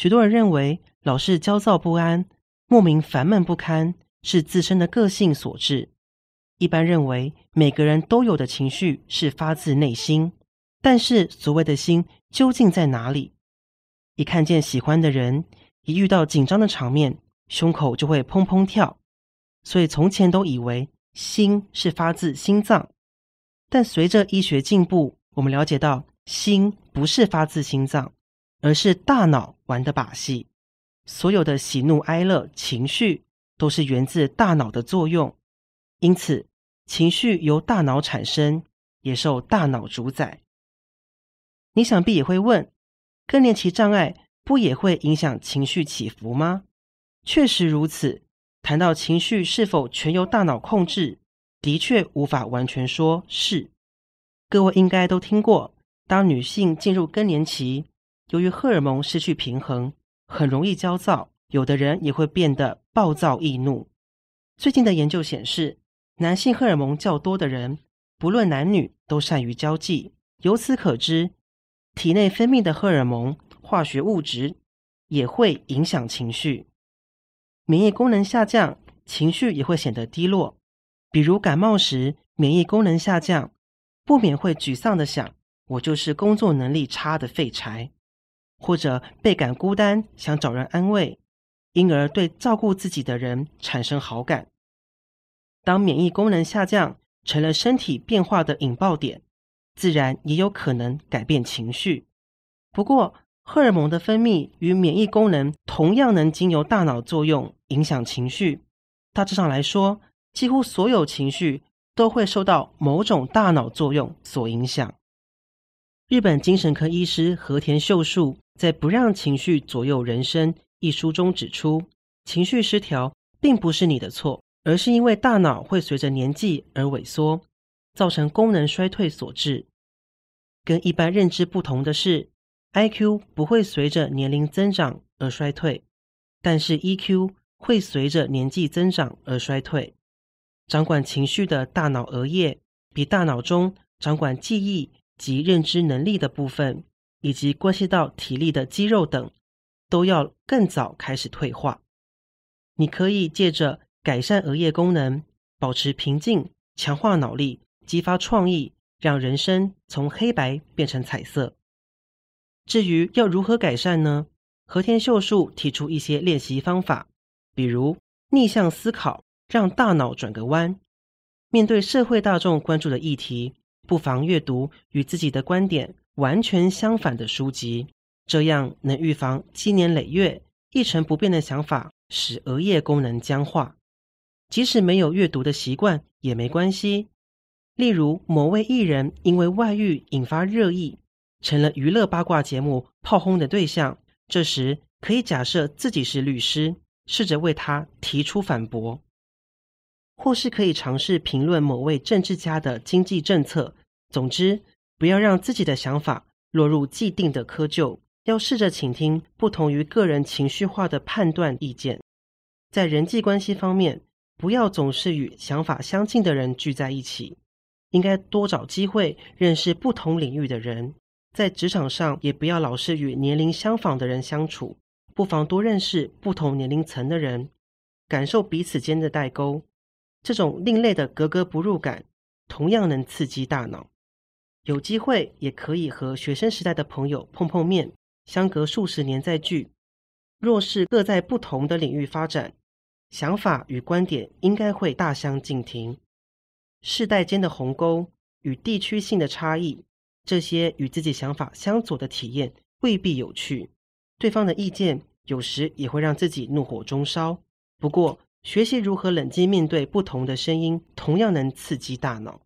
许多人认为老是焦躁不安、莫名烦闷不堪是自身的个性所致。一般认为每个人都有的情绪是发自内心，但是所谓的心究竟在哪里？一看见喜欢的人，一遇到紧张的场面，胸口就会砰砰跳。所以从前都以为心是发自心脏，但随着医学进步，我们了解到心不是发自心脏，而是大脑玩的把戏。所有的喜怒哀乐情绪都是源自大脑的作用，因此情绪由大脑产生，也受大脑主宰。你想必也会问，更年期障碍不也会影响情绪起伏吗？确实如此。谈到情绪是否全由大脑控制，的确无法完全说是。各位应该都听过，当女性进入更年期，由于荷尔蒙失去平衡，很容易焦躁，有的人也会变得暴躁易怒。最近的研究显示，男性荷尔蒙较多的人，不论男女，都善于交际。由此可知，体内分泌的荷尔蒙、化学物质也会影响情绪。免疫功能下降，情绪也会显得低落。比如感冒时，免疫功能下降，不免会沮丧地想：“我就是工作能力差的废柴。”或者倍感孤单，想找人安慰，因而对照顾自己的人产生好感。当免疫功能下降成了身体变化的引爆点，自然也有可能改变情绪。不过，荷尔蒙的分泌与免疫功能同样能经由大脑作用。影响情绪，大致上来说，几乎所有情绪都会受到某种大脑作用所影响。日本精神科医师和田秀树在《不让情绪左右人生》一书中指出，情绪失调并不是你的错，而是因为大脑会随着年纪而萎缩，造成功能衰退所致。跟一般认知不同的是，IQ 不会随着年龄增长而衰退，但是 EQ。会随着年纪增长而衰退。掌管情绪的大脑额叶，比大脑中掌管记忆及认知能力的部分，以及关系到体力的肌肉等，都要更早开始退化。你可以借着改善额叶功能，保持平静，强化脑力，激发创意，让人生从黑白变成彩色。至于要如何改善呢？和田秀树提出一些练习方法。比如逆向思考，让大脑转个弯；面对社会大众关注的议题，不妨阅读与自己的观点完全相反的书籍，这样能预防积年累月一成不变的想法使额叶功能僵化。即使没有阅读的习惯也没关系。例如某位艺人因为外遇引发热议，成了娱乐八卦节目炮轰的对象，这时可以假设自己是律师。试着为他提出反驳，或是可以尝试评论某位政治家的经济政策。总之，不要让自己的想法落入既定的窠臼，要试着倾听不同于个人情绪化的判断意见。在人际关系方面，不要总是与想法相近的人聚在一起，应该多找机会认识不同领域的人。在职场上，也不要老是与年龄相仿的人相处。不妨多认识不同年龄层的人，感受彼此间的代沟。这种另类的格格不入感，同样能刺激大脑。有机会也可以和学生时代的朋友碰碰面，相隔数十年再聚。若是各在不同的领域发展，想法与观点应该会大相径庭。世代间的鸿沟与地区性的差异，这些与自己想法相左的体验未必有趣。对方的意见。有时也会让自己怒火中烧。不过，学习如何冷静面对不同的声音，同样能刺激大脑。